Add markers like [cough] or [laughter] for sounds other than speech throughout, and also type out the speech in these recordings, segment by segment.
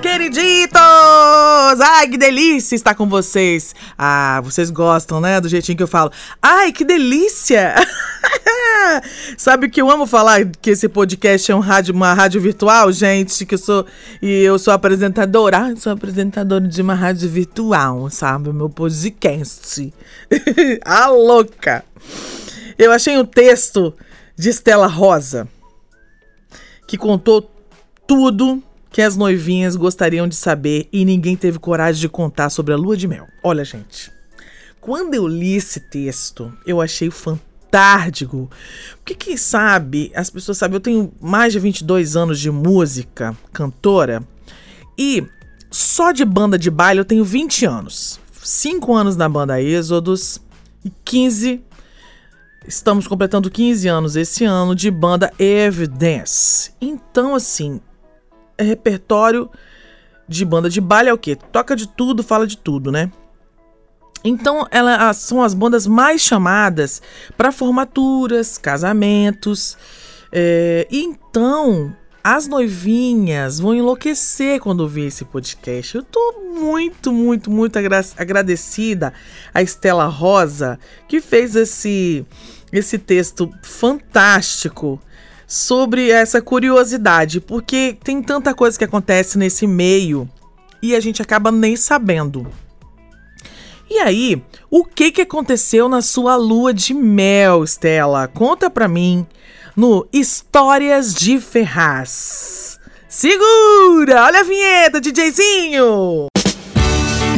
Queriditos! Ai, que delícia estar com vocês. Ah, vocês gostam, né, do jeitinho que eu falo. Ai, que delícia! [laughs] Sabe que eu amo falar que esse podcast é um rádio, uma rádio virtual, gente, que eu sou e eu sou apresentadora, ah, sou apresentadora de uma rádio virtual, sabe? O meu podcast. [laughs] ah, louca. Eu achei um texto de Estela Rosa que contou tudo que as noivinhas gostariam de saber e ninguém teve coragem de contar sobre a lua de mel. Olha, gente, quando eu li esse texto, eu achei fantástico. Porque quem sabe, as pessoas sabem, eu tenho mais de 22 anos de música, cantora, e só de banda de baile eu tenho 20 anos. 5 anos na banda Êxodos e 15 Estamos completando 15 anos esse ano de banda Evidence. Então, assim, repertório de banda de baile é o quê? Toca de tudo, fala de tudo, né? Então, elas são as bandas mais chamadas para formaturas, casamentos. É, então, as noivinhas vão enlouquecer quando ver esse podcast. Eu tô muito, muito, muito agra agradecida a Estela Rosa, que fez esse, esse texto fantástico sobre essa curiosidade, porque tem tanta coisa que acontece nesse meio e a gente acaba nem sabendo. E aí, o que que aconteceu na sua lua de mel, Stella? Conta pra mim no Histórias de Ferraz. Segura! Olha a vinheta, DJzinho!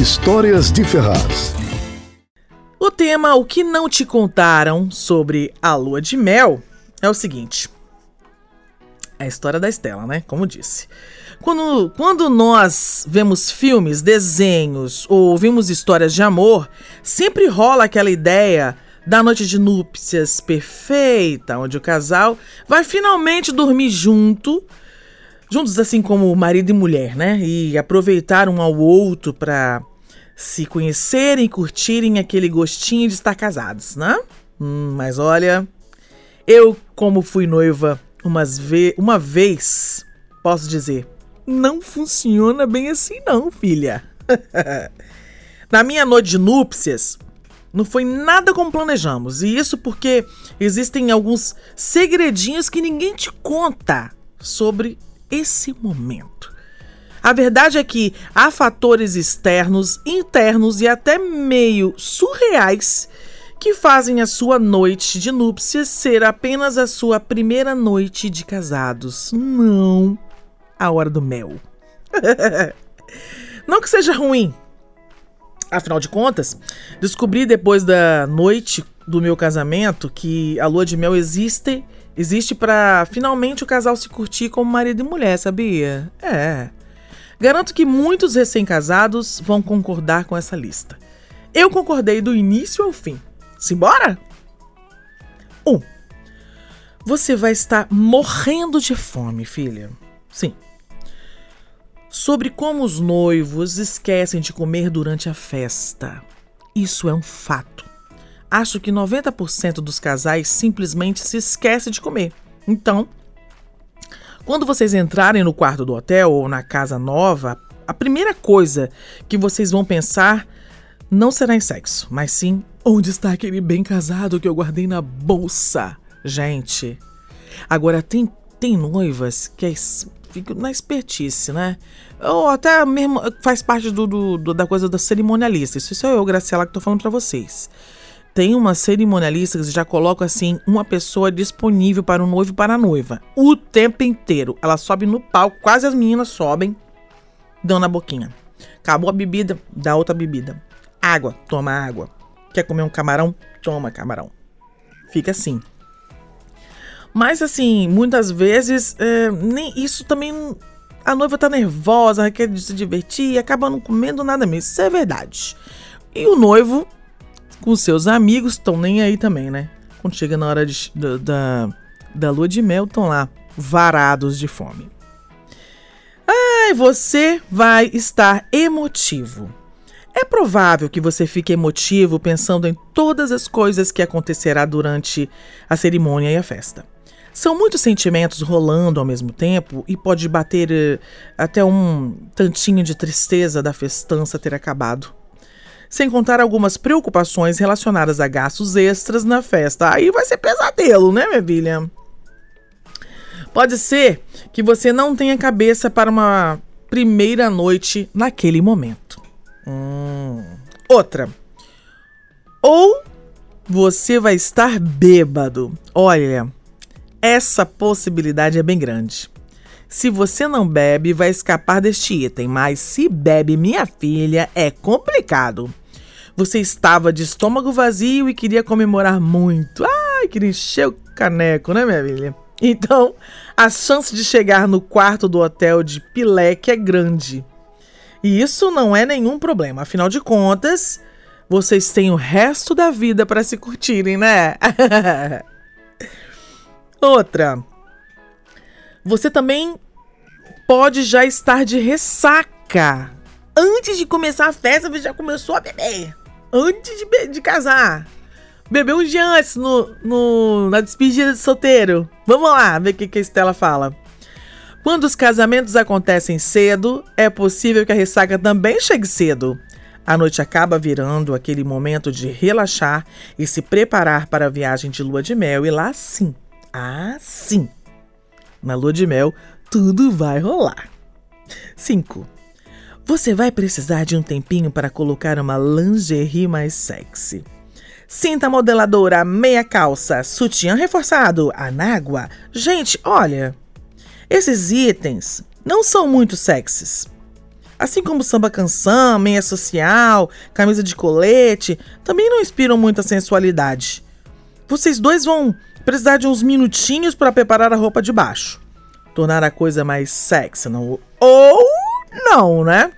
Histórias de Ferraz. O tema O que não te contaram sobre a lua de mel é o seguinte: a história da Estela, né? Como disse. Quando, quando nós vemos filmes, desenhos ou ouvimos histórias de amor, sempre rola aquela ideia da noite de núpcias perfeita, onde o casal vai finalmente dormir junto, juntos assim como marido e mulher, né? E aproveitar um ao outro para se conhecerem e curtirem aquele gostinho de estar casados, né? Hum, mas olha, eu como fui noiva umas ve uma vez, posso dizer, não funciona bem assim não, filha. [laughs] Na minha noite de núpcias, não foi nada como planejamos. E isso porque existem alguns segredinhos que ninguém te conta sobre esse momento. A verdade é que há fatores externos, internos e até meio surreais que fazem a sua noite de núpcias ser apenas a sua primeira noite de casados. Não a hora do mel. [laughs] Não que seja ruim. Afinal de contas, descobri depois da noite do meu casamento que a lua de mel existe existe para finalmente o casal se curtir como marido e mulher, sabia? É. Garanto que muitos recém-casados vão concordar com essa lista. Eu concordei do início ao fim. Simbora? 1. Um, você vai estar morrendo de fome, filha. Sim. Sobre como os noivos esquecem de comer durante a festa. Isso é um fato. Acho que 90% dos casais simplesmente se esquece de comer. Então, quando vocês entrarem no quarto do hotel ou na casa nova, a primeira coisa que vocês vão pensar não será em sexo, mas sim onde está aquele bem casado que eu guardei na bolsa. Gente, agora tem, tem noivas que é, ficam na espertice, né? Ou até mesmo faz parte do, do, do, da coisa da cerimonialista. Isso sou eu, Graciela, que tô falando para vocês. Tem uma cerimonialista que já coloca assim uma pessoa disponível para o noivo e para a noiva. O tempo inteiro. Ela sobe no palco, quase as meninas sobem, dando a boquinha. Acabou a bebida, dá outra bebida. Água, toma água. Quer comer um camarão? Toma camarão. Fica assim. Mas assim, muitas vezes, é, nem isso também a noiva tá nervosa, quer se divertir e acaba não comendo nada mesmo. Isso é verdade. E o noivo, com seus amigos, estão nem aí também, né? Quando chega na hora de, da, da, da lua de mel, estão lá, varados de fome. Ai, você vai estar emotivo. É provável que você fique emotivo pensando em todas as coisas que acontecerá durante a cerimônia e a festa. São muitos sentimentos rolando ao mesmo tempo e pode bater uh, até um tantinho de tristeza da festança ter acabado. Sem contar algumas preocupações relacionadas a gastos extras na festa. Aí vai ser pesadelo, né, minha filha? Pode ser que você não tenha cabeça para uma primeira noite naquele momento. Hum. Outra. Ou você vai estar bêbado. Olha, essa possibilidade é bem grande. Se você não bebe, vai escapar deste item, mas se bebe, minha filha, é complicado. Você estava de estômago vazio e queria comemorar muito. Ai, queria encher o caneco, né, minha filha? Então, a chance de chegar no quarto do hotel de Pileque é grande. E isso não é nenhum problema, afinal de contas, vocês têm o resto da vida para se curtirem, né? [laughs] Outra. Você também pode já estar de ressaca. Antes de começar a festa, você já começou a beber. Antes de, de casar. Bebeu um dia antes no, no, na despedida de solteiro. Vamos lá ver o que, que a Estela fala. Quando os casamentos acontecem cedo, é possível que a ressaca também chegue cedo. A noite acaba virando aquele momento de relaxar e se preparar para a viagem de lua de mel, e lá sim ah, sim! Na lua de mel, tudo vai rolar. 5. Você vai precisar de um tempinho para colocar uma lingerie mais sexy. Cinta modeladora, meia calça, sutiã reforçado, anágua. Gente, olha, esses itens não são muito sexys. Assim como samba canção, meia social, camisa de colete, também não inspiram muita sensualidade. Vocês dois vão precisar de uns minutinhos para preparar a roupa de baixo. Tornar a coisa mais sexy, não? Ou não, né?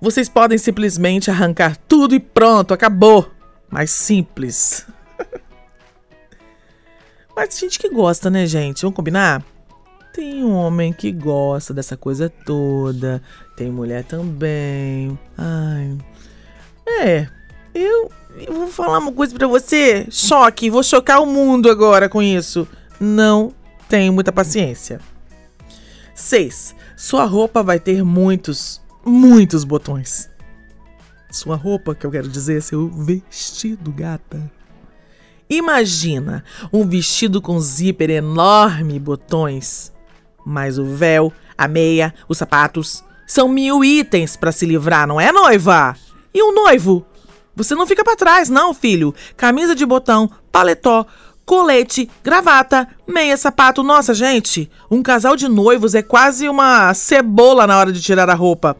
Vocês podem simplesmente arrancar tudo e pronto, acabou. Mais simples. [laughs] Mas gente que gosta, né, gente? Vamos combinar? Tem homem que gosta dessa coisa toda. Tem mulher também. Ai. É, eu eu vou falar uma coisa para você. Choque, vou chocar o mundo agora com isso. Não tenho muita paciência. 6. Sua roupa vai ter muitos, muitos botões. Sua roupa, que eu quero dizer, seu vestido, gata. Imagina um vestido com zíper enorme e botões. Mas o véu, a meia, os sapatos. São mil itens para se livrar, não é, noiva? E o noivo? Você não fica para trás, não, filho. Camisa de botão, paletó, colete, gravata, meia, sapato. Nossa, gente, um casal de noivos é quase uma cebola na hora de tirar a roupa.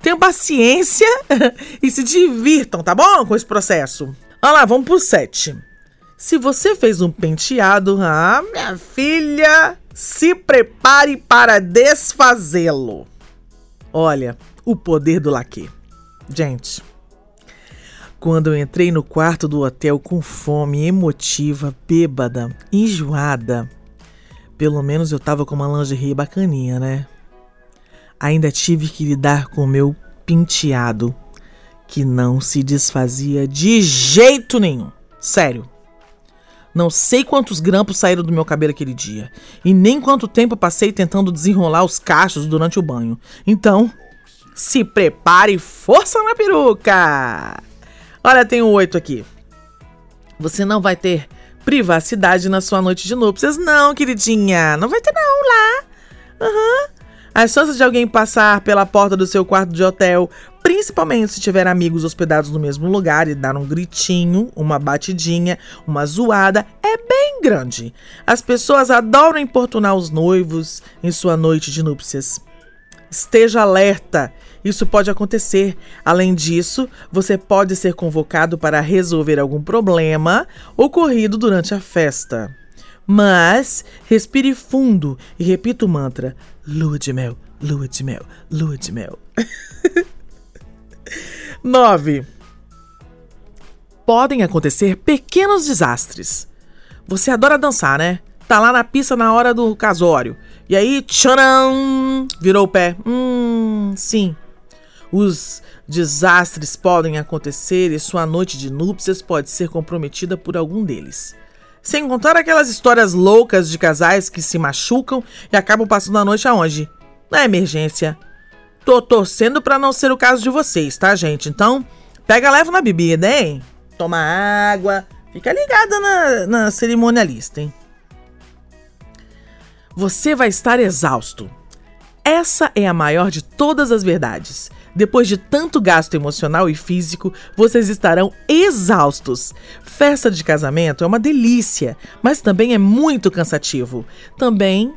Tenham paciência [laughs] e se divirtam, tá bom? Com esse processo. Olha lá, vamos pro 7. Se você fez um penteado, ah, minha filha, se prepare para desfazê-lo. Olha, o poder do laque. Gente, quando eu entrei no quarto do hotel com fome, emotiva, bêbada, enjoada. Pelo menos eu tava com uma lingerie bacaninha, né? Ainda tive que lidar com o meu penteado, que não se desfazia de jeito nenhum. Sério. Não sei quantos grampos saíram do meu cabelo aquele dia. E nem quanto tempo passei tentando desenrolar os cachos durante o banho. Então, se prepare força na peruca! Olha, tem oito aqui. Você não vai ter privacidade na sua noite de núpcias, não, queridinha. Não vai ter, não, lá. Uhum. As chances de alguém passar pela porta do seu quarto de hotel, principalmente se tiver amigos hospedados no mesmo lugar e dar um gritinho, uma batidinha, uma zoada, é bem grande. As pessoas adoram importunar os noivos em sua noite de núpcias. Esteja alerta isso pode acontecer. Além disso, você pode ser convocado para resolver algum problema ocorrido durante a festa. Mas respire fundo e repita o mantra: lua de mel, lua de mel, lua de mel. [laughs] 9. Podem acontecer pequenos desastres. Você adora dançar, né? Tá lá na pista na hora do casório. E aí, tcharam! Virou o pé. Hum, sim. Os desastres podem acontecer e sua noite de núpcias pode ser comprometida por algum deles. Sem contar aquelas histórias loucas de casais que se machucam e acabam passando a noite aonde? Na emergência. Tô torcendo para não ser o caso de vocês, tá, gente? Então, pega leve na bebida, hein? Toma água. Fica ligada na, na cerimonialista, hein? Você vai estar exausto. Essa é a maior de todas as verdades. Depois de tanto gasto emocional e físico, vocês estarão exaustos. Festa de casamento é uma delícia, mas também é muito cansativo. Também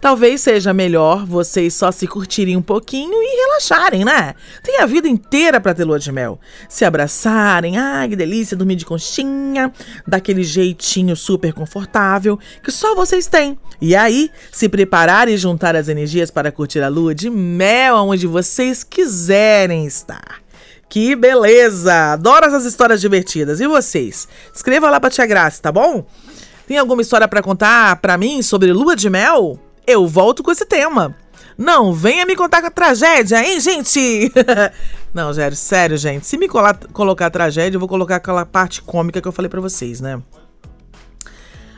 Talvez seja melhor vocês só se curtirem um pouquinho e relaxarem, né? Tem a vida inteira para ter lua de mel. Se abraçarem, ai que delícia, dormir de conchinha, daquele jeitinho super confortável que só vocês têm. E aí, se prepararem e juntar as energias para curtir a lua de mel aonde vocês quiserem estar. Que beleza! Adoro essas histórias divertidas. E vocês? Escreva lá pra Tia Graça, tá bom? Tem alguma história para contar para mim sobre lua de mel? Eu volto com esse tema. Não, venha me contar com a tragédia, hein, gente? [laughs] Não, sério, sério, gente. Se me colar, colocar tragédia, eu vou colocar aquela parte cômica que eu falei para vocês, né?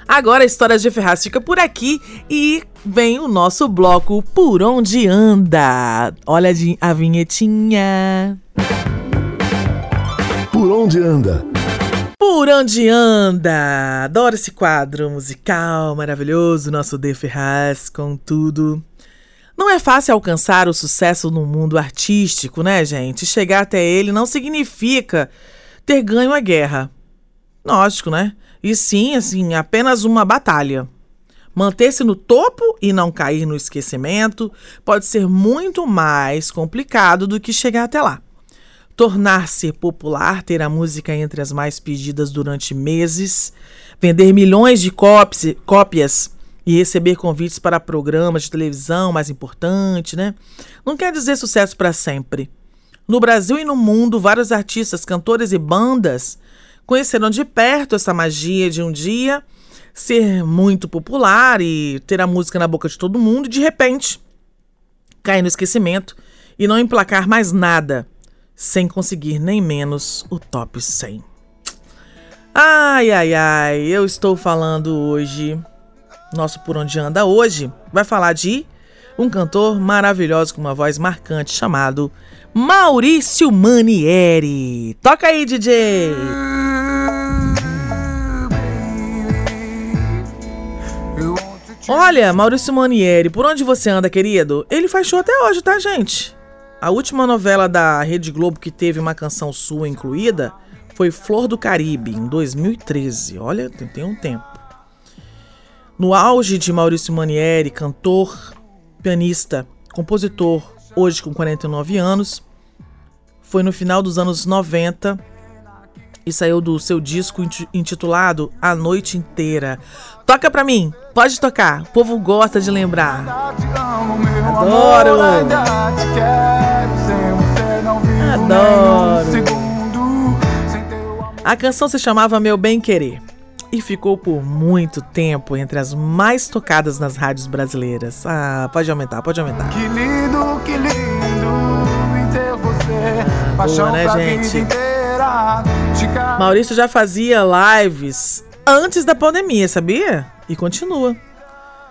Agora a história de Ferraz fica por aqui e vem o nosso bloco Por Onde Anda. Olha a vinhetinha. Por Onde Anda por onde anda? Adoro esse quadro musical maravilhoso, nosso De Ferraz com tudo. Não é fácil alcançar o sucesso no mundo artístico, né, gente? Chegar até ele não significa ter ganho a guerra. Lógico, né? E sim, assim, apenas uma batalha. Manter-se no topo e não cair no esquecimento pode ser muito mais complicado do que chegar até lá tornar-se popular, ter a música entre as mais pedidas durante meses, vender milhões de cópias e receber convites para programas de televisão mais importante, né? Não quer dizer sucesso para sempre. No Brasil e no mundo, vários artistas, cantores e bandas conheceram de perto essa magia de um dia ser muito popular e ter a música na boca de todo mundo e de repente cair no esquecimento e não emplacar mais nada sem conseguir nem menos o top 100. Ai, ai, ai, eu estou falando hoje. Nosso Por Onde Anda hoje vai falar de um cantor maravilhoso com uma voz marcante chamado Maurício Manieri. Toca aí, DJ! Olha, Maurício Manieri, por onde você anda, querido? Ele faz show até hoje, tá, gente? A última novela da Rede Globo que teve uma canção sua incluída foi Flor do Caribe, em 2013. Olha, tem, um tempo. No auge de Maurício Manieri, cantor, pianista, compositor, hoje com 49 anos, foi no final dos anos 90 e saiu do seu disco intitulado A Noite Inteira. Toca pra mim, pode tocar, o povo gosta de lembrar. Adoro! Adoro! A canção se chamava Meu Bem Querer e ficou por muito tempo entre as mais tocadas nas rádios brasileiras. Ah, pode aumentar, pode aumentar. Que lindo, que lindo ter você. Ah, boa, né, gente? Maurício já fazia lives antes da pandemia, sabia? E continua.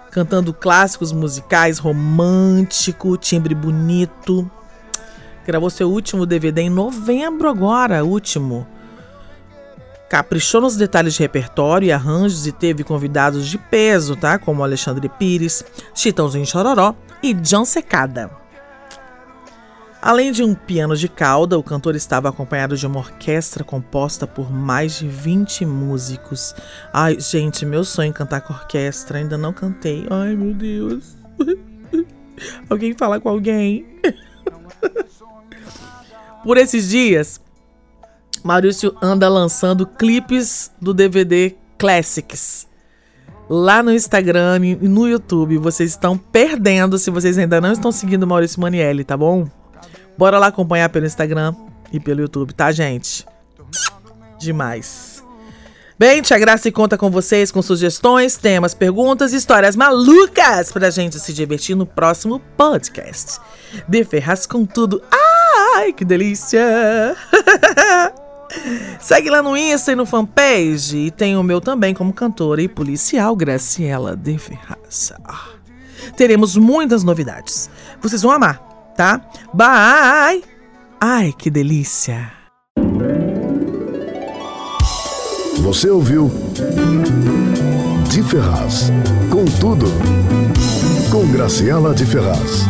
Cantando clássicos musicais, romântico, timbre bonito. Gravou seu último DVD em novembro agora, último. Caprichou nos detalhes de repertório e arranjos e teve convidados de peso, tá? Como Alexandre Pires, Chitãozinho Chororó e John Secada. Além de um piano de cauda, o cantor estava acompanhado de uma orquestra composta por mais de 20 músicos. Ai, gente, meu sonho é cantar com orquestra, ainda não cantei. Ai, meu Deus. [laughs] alguém fala com alguém. [laughs] por esses dias, Maurício anda lançando clipes do DVD Classics. lá no Instagram e no YouTube. Vocês estão perdendo se vocês ainda não estão seguindo Maurício Manielli, tá bom? Bora lá acompanhar pelo Instagram e pelo YouTube, tá, gente? Demais. Bem, Tia Graça conta com vocês com sugestões, temas, perguntas, histórias malucas pra gente se divertir no próximo podcast. De Ferraz com tudo. Ai, que delícia! [laughs] Segue lá no Insta e no fanpage. E tem o meu também como cantora e policial, Graciela de Ferraz. Ah, teremos muitas novidades. Vocês vão amar, tá? Bye! Ai, que delícia! Você ouviu De Ferraz. Com tudo. Com Graciela de Ferraz.